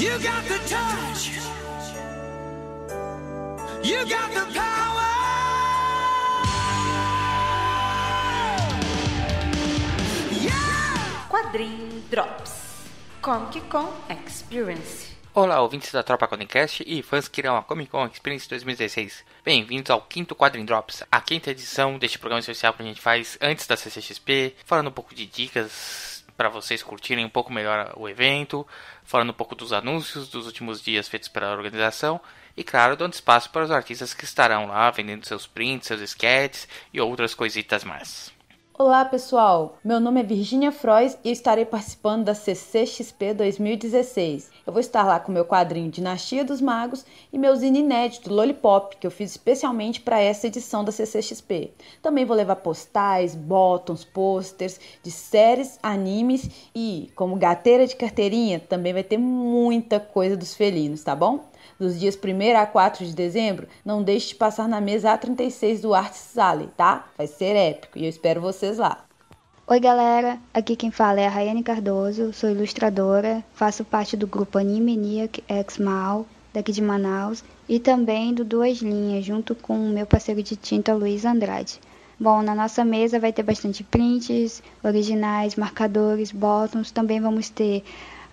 You got the touch. You got the power. Yeah! Quadrim Drops Comic Con Experience Olá, ouvintes da Tropa Quadrincast e fãs que irão a Comic Con Experience 2016. Bem-vindos ao quinto Quadrim Drops, a quinta edição deste programa especial que a gente faz antes da CCXP, falando um pouco de dicas para vocês curtirem um pouco melhor o evento, falando um pouco dos anúncios dos últimos dias feitos pela organização e, claro, dando espaço para os artistas que estarão lá vendendo seus prints, seus sketches e outras coisitas mais. Olá pessoal, meu nome é Virginia Frois e estarei participando da CCXP 2016. Eu vou estar lá com meu quadrinho Dinastia dos Magos e meu zine inédito Lollipop, que eu fiz especialmente para essa edição da CCXP. Também vou levar postais, botões, posters de séries, animes e, como gateira de carteirinha, também vai ter muita coisa dos felinos, tá bom? Dos dias 1 a 4 de dezembro, não deixe de passar na mesa A36 do Arts Alley, tá? Vai ser épico e eu espero vocês lá. Oi galera, aqui quem fala é a Rayane Cardoso, sou ilustradora, faço parte do grupo Anime Maniac X Mal, daqui de Manaus, e também do Duas Linhas, junto com o meu parceiro de tinta Luiz Andrade. Bom, na nossa mesa vai ter bastante prints, originais, marcadores, botões, também vamos ter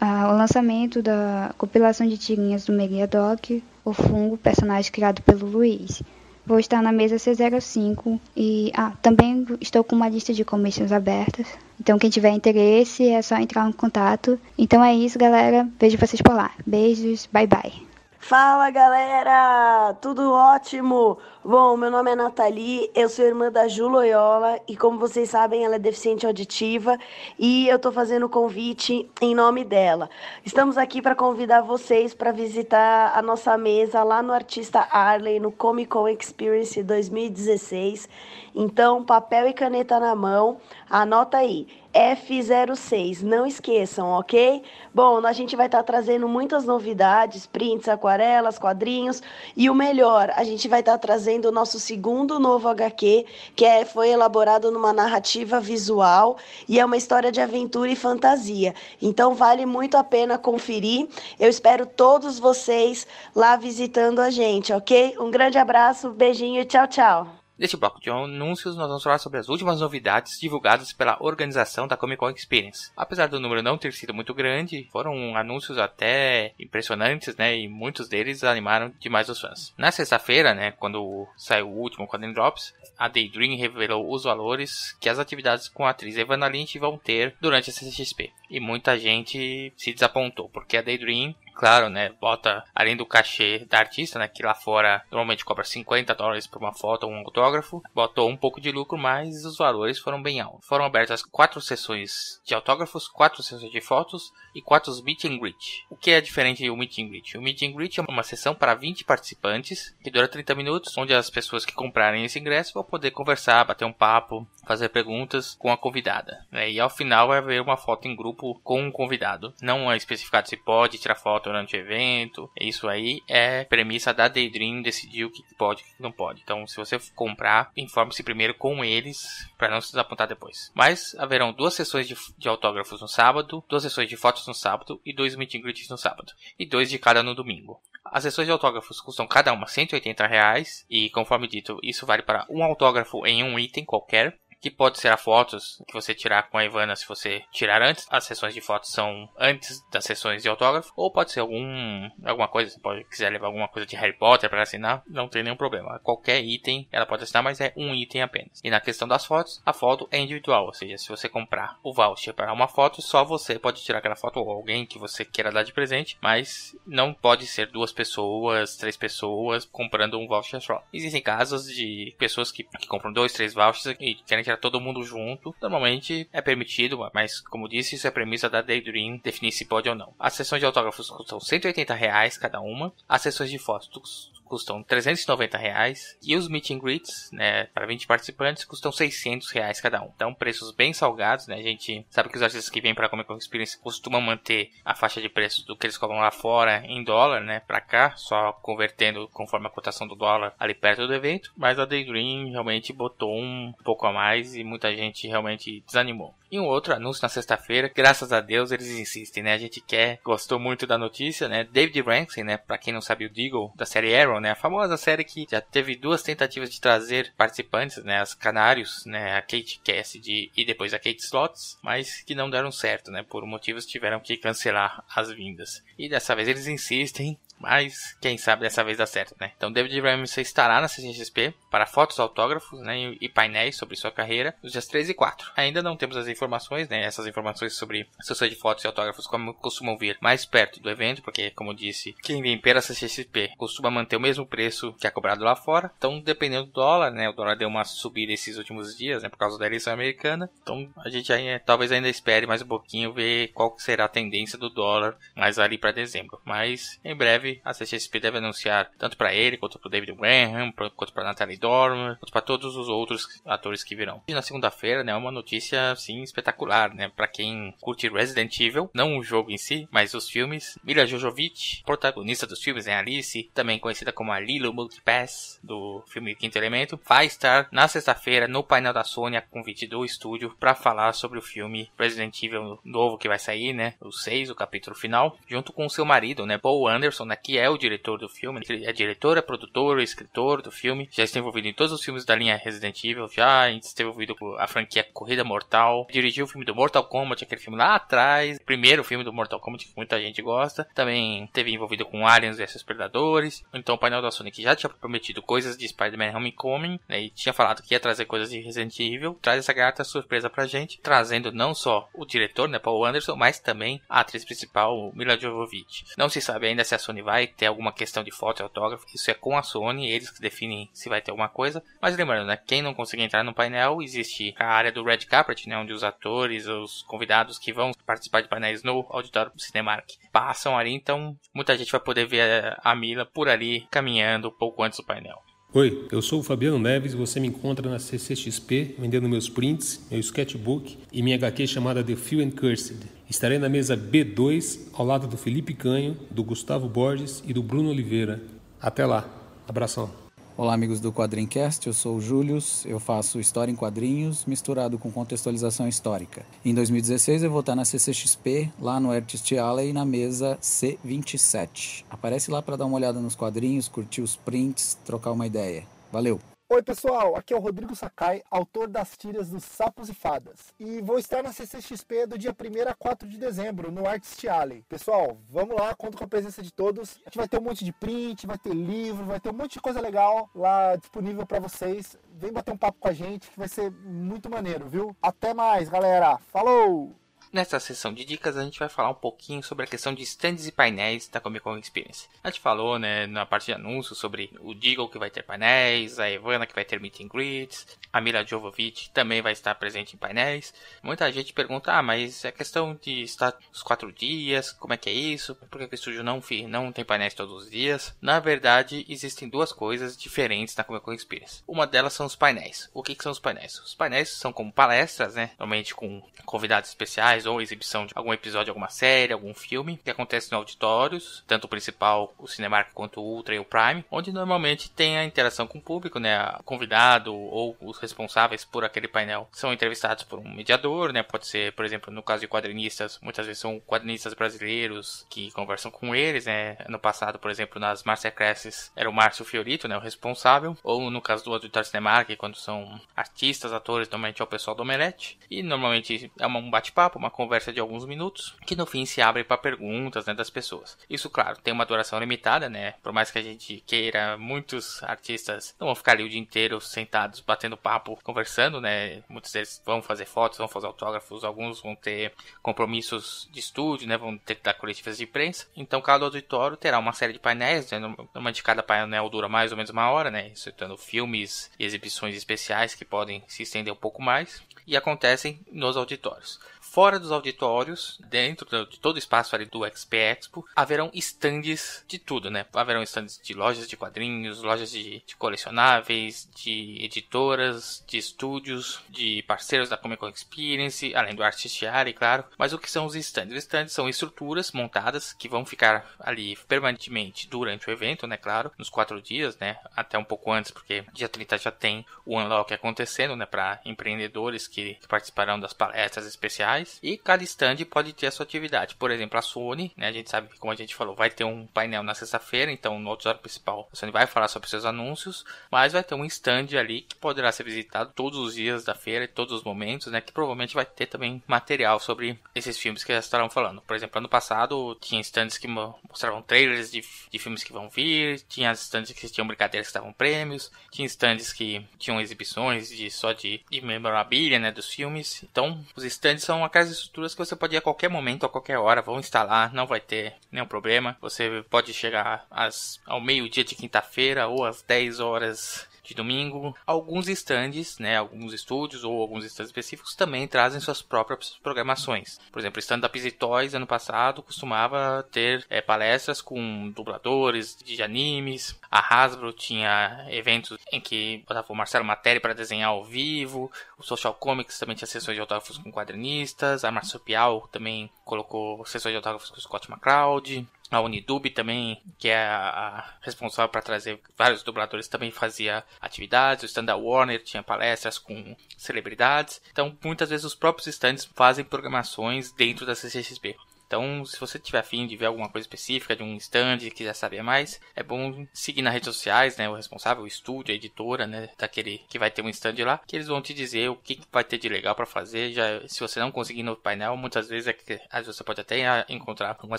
ah, o lançamento da compilação de tirinhas do Meriadoc, o fungo, personagem criado pelo Luiz. Vou estar na mesa C05 e ah, também estou com uma lista de commissions abertas. Então quem tiver interesse é só entrar em contato. Então é isso, galera. Vejo vocês por lá. Beijos, bye bye. Fala galera, tudo ótimo? Bom, meu nome é Nathalie, eu sou irmã da Ju Loyola e como vocês sabem, ela é deficiente auditiva e eu tô fazendo o convite em nome dela. Estamos aqui para convidar vocês para visitar a nossa mesa lá no Artista Arley no Comic Con Experience 2016. Então, papel e caneta na mão, anota aí. F06, não esqueçam, ok? Bom, a gente vai estar tá trazendo muitas novidades, prints, aquarelas, quadrinhos e o melhor, a gente vai estar tá trazendo o nosso segundo novo HQ, que é, foi elaborado numa narrativa visual e é uma história de aventura e fantasia. Então vale muito a pena conferir. Eu espero todos vocês lá visitando a gente, ok? Um grande abraço, beijinho e tchau, tchau. Neste bloco de anúncios, nós vamos falar sobre as últimas novidades divulgadas pela organização da Comic Con Experience. Apesar do número não ter sido muito grande, foram anúncios até impressionantes, né? E muitos deles animaram demais os fãs. Na sexta-feira, né, quando saiu o último Quadrin Drops, a Daydream revelou os valores que as atividades com a atriz Evana Lynch vão ter durante a CCXP. E muita gente se desapontou, porque a Daydream claro, né, bota além do cachê da artista, né, que lá fora normalmente cobra 50 dólares por uma foto ou um autógrafo, botou um pouco de lucro, mas os valores foram bem altos. Foram abertas quatro sessões de autógrafos, quatro sessões de fotos e quatro meet and greet. O que é diferente do meet and greet? O meet and greet é uma sessão para 20 participantes que dura 30 minutos, onde as pessoas que comprarem esse ingresso vão poder conversar, bater um papo, fazer perguntas com a convidada. Né? E ao final vai haver uma foto em grupo com um convidado. Não é especificado se pode tirar foto durante o evento. Isso aí é premissa da Daydream decidir o que pode e o que não pode. Então, se você comprar, informe-se primeiro com eles para não se desapontar depois. Mas haverão duas sessões de, de, autógrafos no sábado, duas sessões de fotos no sábado e dois meet and greets no sábado. E dois de cada no domingo. As sessões de autógrafos custam cada uma 180 reais e, conforme dito, isso vale para um autógrafo em um item qualquer que pode ser a fotos que você tirar com a Ivana se você tirar antes. As sessões de fotos são antes das sessões de autógrafo, ou pode ser algum alguma coisa, você pode quiser levar alguma coisa de Harry Potter para assinar, não tem nenhum problema. Qualquer item ela pode assinar, mas é um item apenas. E na questão das fotos, a foto é individual, ou seja, se você comprar o voucher para uma foto, só você pode tirar aquela foto ou alguém que você queira dar de presente, mas não pode ser duas pessoas, três pessoas comprando um voucher só. Existem casos de pessoas que, que compram dois, três vouchers e querem tirar todo mundo junto, normalmente é permitido, mas como disse, isso é premissa da Daydream definir se pode ou não. As sessões de autógrafos custam 180 reais cada uma, as sessões de fotos custam 390 reais e os meet and greets, né, para 20 participantes custam 600 reais cada um. Então preços bem salgados, né? A gente sabe que os artistas que vêm para a Comic Con Experience costumam manter a faixa de preços do que eles cobram lá fora em dólar, né, para cá, só convertendo conforme a cotação do dólar ali perto do evento. Mas a Daydream realmente botou um pouco a mais e muita gente realmente desanimou. E um outro anúncio na sexta-feira, graças a Deus eles insistem, né? A gente quer, gostou muito da notícia, né? David Rankin, né? Pra quem não sabe o Deagle, da série Arrow, né? A famosa série que já teve duas tentativas de trazer participantes, né? As Canários, né? A Kate Cassidy e depois a Kate Slots, mas que não deram certo, né? Por motivos tiveram que cancelar as vindas. E dessa vez eles insistem mas quem sabe dessa vez dá certo, né? Então David Ramsey estará na CCXP para fotos, autógrafos né, e painéis sobre sua carreira nos dias 3 e 4. Ainda não temos as informações, né? Essas informações sobre sessões de fotos e autógrafos como costumam vir mais perto do evento, porque como disse, quem vem pela CCXP costuma manter o mesmo preço que é cobrado lá fora. Então dependendo do dólar, né? O dólar deu uma subida esses últimos dias, né? Por causa da eleição americana. Então a gente aí, talvez ainda espere mais um pouquinho ver qual será a tendência do dólar mais ali para dezembro. Mas em breve a CCXP deve anunciar tanto para ele, quanto para David Graham, quanto para Natalie Dormer, quanto para todos os outros atores que virão. E na segunda-feira, né, uma notícia assim espetacular, né, para quem curte Resident Evil, não o jogo em si, mas os filmes. Mila Jovovich, protagonista dos filmes em Alice, também conhecida como a Lilo Multipass do filme Quinto Elemento, vai estar na sexta-feira no painel da Sony a convite do estúdio para falar sobre o filme Resident Evil novo que vai sair, né, o 6, o capítulo final, junto com seu marido, né, Paul Anderson, né, que é o diretor do filme. Ele é diretor, é produtor, é escritor do filme. Já está envolvido em todos os filmes da linha Resident Evil. Já esteve envolvido com a franquia Corrida Mortal. Dirigiu o filme do Mortal Kombat, aquele filme lá atrás. Primeiro filme do Mortal Kombat que muita gente gosta. Também esteve envolvido com Aliens vs Predadores. Então o painel da Sonic já tinha prometido coisas de Spider-Man Homecoming. Né, e tinha falado que ia trazer coisas de Resident Evil. Traz essa grata surpresa pra gente. Trazendo não só o diretor, né, Paul Anderson, mas também a atriz principal, Mila Jovovich. Não se sabe ainda se a Sony vai ter alguma questão de foto e autógrafo, isso é com a Sony, eles que definem se vai ter alguma coisa. Mas lembrando, né, quem não conseguir entrar no painel, existe a área do Red Carpet, né, onde os atores, os convidados que vão participar de painéis no auditório do Cinemark passam ali, então muita gente vai poder ver a Mila por ali caminhando pouco antes do painel. Oi, eu sou o Fabiano Neves você me encontra na CCXP vendendo meus prints, meu sketchbook e minha HQ chamada The Few and Cursed. Estarei na mesa B2 ao lado do Felipe Canho, do Gustavo Borges e do Bruno Oliveira. Até lá. Abração. Olá, amigos do Quadrincast, eu sou o Július, eu faço história em quadrinhos misturado com contextualização histórica. Em 2016 eu vou estar na CCXP, lá no Artist Alley, na mesa C27. Aparece lá para dar uma olhada nos quadrinhos, curtir os prints, trocar uma ideia. Valeu! Oi pessoal, aqui é o Rodrigo Sakai, autor das tiras dos Sapos e Fadas. E vou estar na CCXP do dia 1 a 4 de dezembro, no Artist Alley. Pessoal, vamos lá, conto com a presença de todos. A gente vai ter um monte de print, vai ter livro, vai ter um monte de coisa legal lá disponível para vocês. Vem bater um papo com a gente que vai ser muito maneiro, viu? Até mais, galera. Falou! Nessa sessão de dicas a gente vai falar um pouquinho sobre a questão de stands e painéis da Comic Con Experience. A gente falou, né, na parte de anúncios sobre o Deagle que vai ter painéis, a Evana que vai ter meet and greets, a Mila Jovovich também vai estar presente em painéis. Muita gente pergunta, ah, mas é questão de estar os quatro dias, como é que é isso? Por que o estúdio não, não tem painéis todos os dias? Na verdade, existem duas coisas diferentes na Comic Con Experience. Uma delas são os painéis. O que, que são os painéis? Os painéis são como palestras, né, normalmente com convidados especiais, ou exibição de algum episódio, alguma série, algum filme, que acontece no auditórios, tanto o principal, o Cinemark, quanto o Ultra e o Prime, onde normalmente tem a interação com o público, né? O convidado ou os responsáveis por aquele painel são entrevistados por um mediador, né? Pode ser, por exemplo, no caso de quadrinistas, muitas vezes são quadrinistas brasileiros que conversam com eles, né? No passado, por exemplo, nas Masterclasses era o Márcio Fiorito, né? O responsável, ou no caso do Auditório Cinemark, quando são artistas, atores, normalmente é o pessoal do Omelete, e normalmente é um bate-papo, uma uma conversa de alguns minutos, que no fim se abre para perguntas né, das pessoas. Isso, claro, tem uma duração limitada, né? Por mais que a gente queira, muitos artistas não vão ficar ali o dia inteiro sentados, batendo papo, conversando, né? Muitos deles vão fazer fotos, vão fazer autógrafos, alguns vão ter compromissos de estúdio, né? Vão ter que dar coletivas de imprensa. Então, cada auditório terá uma série de painéis, né? Normalmente cada painel dura mais ou menos uma hora, né? Citando filmes e exibições especiais que podem se estender um pouco mais e acontecem nos auditórios. Fora dos auditórios, dentro de todo o espaço ali do XP Expo, haverão estandes de tudo, né? Haverão estandes de lojas de quadrinhos, lojas de, de colecionáveis, de editoras, de estúdios, de parceiros da Comic Con Experience, além do Artist Alley, claro. Mas o que são os estandes? Os estandes são estruturas montadas que vão ficar ali permanentemente durante o evento, né? Claro, nos quatro dias, né? Até um pouco antes, porque dia 30 já tem o Unlock acontecendo, né? Para empreendedores que, que participarão das palestras especiais. E cada stand pode ter a sua atividade. Por exemplo, a Sony, né? A gente sabe que, como a gente falou, vai ter um painel na sexta-feira, então no auditório principal a Sony vai falar sobre seus anúncios, mas vai ter um stand ali que poderá ser visitado todos os dias da feira e todos os momentos, né? Que provavelmente vai ter também material sobre esses filmes que já estarão falando. Por exemplo, ano passado tinha stands que mostravam trailers de, de filmes que vão vir, tinha stands que tinham brincadeiras que estavam prêmios, tinha stands que tinham exibições de só de, de memorabilia, né, dos filmes. Então, os stands são aquelas estruturas que você pode ir a qualquer momento, a qualquer hora, vão instalar, não vai ter nenhum problema. Você pode chegar às, ao meio-dia de quinta-feira ou às 10 horas de domingo. Alguns estandes, né, alguns estúdios ou alguns estandes específicos também trazem suas próprias programações. Por exemplo, o stand da Busy Toys ano passado costumava ter é, palestras com dubladores de animes. A Hasbro tinha eventos em que botava o Marcelo Matéria para desenhar ao vivo. O Social Comics também tinha sessões de autógrafos com quadrinistas. A Marsupial também colocou sessões de autógrafos com o Scott McCloud. A Unidub também, que é a responsável para trazer vários dubladores, também fazia atividades. O stand da Warner tinha palestras com celebridades. Então, muitas vezes os próprios stands fazem programações dentro da CCXP. Então, se você tiver afim de ver alguma coisa específica de um stand e quiser saber mais, é bom seguir nas redes sociais, né? O responsável, o estúdio, a editora, né? Daquele que vai ter um stand lá, que eles vão te dizer o que vai ter de legal para fazer. Já, se você não conseguir no painel, muitas vezes é que às vezes você pode até encontrar uma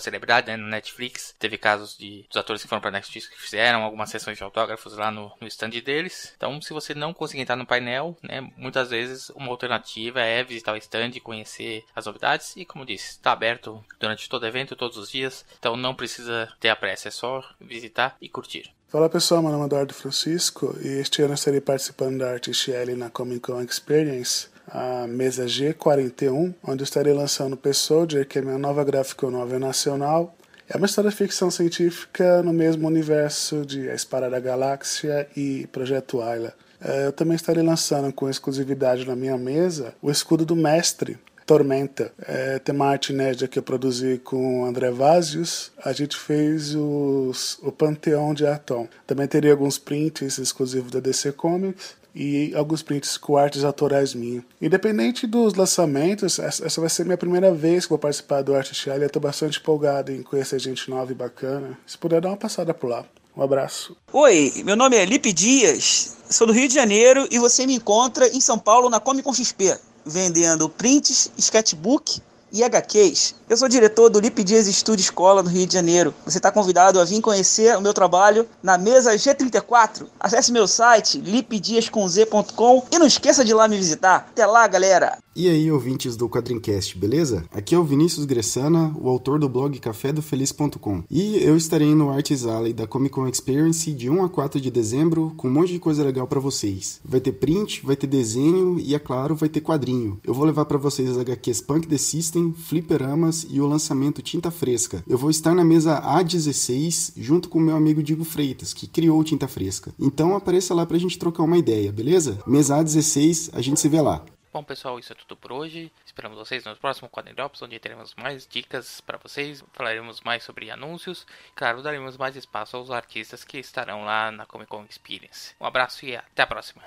celebridade, né? No Netflix, teve casos de dos atores que foram para Netflix que fizeram algumas sessões de autógrafos lá no, no stand deles. Então, se você não conseguir entrar no painel, né? Muitas vezes uma alternativa é visitar o stand, conhecer as novidades e, como disse, está aberto durante todo o evento, todos os dias. Então não precisa ter a pressa, é só visitar e curtir. Fala pessoal, meu nome é Eduardo Francisco e este ano eu estarei participando da Artist L na Comic Con Experience, a mesa G41, onde estarei lançando o P-Soldier, que é minha nova gráfica novel nacional. É uma história de ficção científica no mesmo universo de A Espada da Galáxia e Projeto Ayla. Eu também estarei lançando com exclusividade na minha mesa o escudo do mestre, Tormenta. É, tem uma arte inédita que eu produzi com o André Vazios. A gente fez os, o Panteão de Atom. Também teria alguns prints exclusivos da DC Comics e alguns prints com artes autorais minhas. Independente dos lançamentos, essa vai ser minha primeira vez que vou participar do Arte Chile. Eu estou bastante empolgado em conhecer gente nova e bacana. Se puder dar uma passada por lá. Um abraço. Oi, meu nome é Lipe Dias, sou do Rio de Janeiro e você me encontra em São Paulo na Comic Con XP vendendo prints, sketchbook e HQs. Eu sou diretor do Lip Dias Estúdio Escola no Rio de Janeiro. Você está convidado a vir conhecer o meu trabalho na mesa G34. Acesse meu site lipdiasconz.com e não esqueça de ir lá me visitar. Até lá, galera! E aí, ouvintes do Quadrincast, beleza? Aqui é o Vinícius Gressana, o autor do blog cafédofeliz.com. E eu estarei no Arts Alley da Comic Con Experience de 1 a 4 de dezembro com um monte de coisa legal para vocês. Vai ter print, vai ter desenho e, é claro, vai ter quadrinho. Eu vou levar para vocês as HQs Punk The System, Fliperamas e o lançamento Tinta Fresca. Eu vou estar na mesa A16 junto com meu amigo Diego Freitas, que criou Tinta Fresca. Então apareça lá pra gente trocar uma ideia, beleza? Mesa A16, a gente se vê lá. Bom, pessoal, isso é tudo por hoje. Esperamos vocês no próximo Quadrin Drops, onde teremos mais dicas para vocês. Falaremos mais sobre anúncios. Claro, daremos mais espaço aos artistas que estarão lá na Comic Con Experience. Um abraço e até a próxima.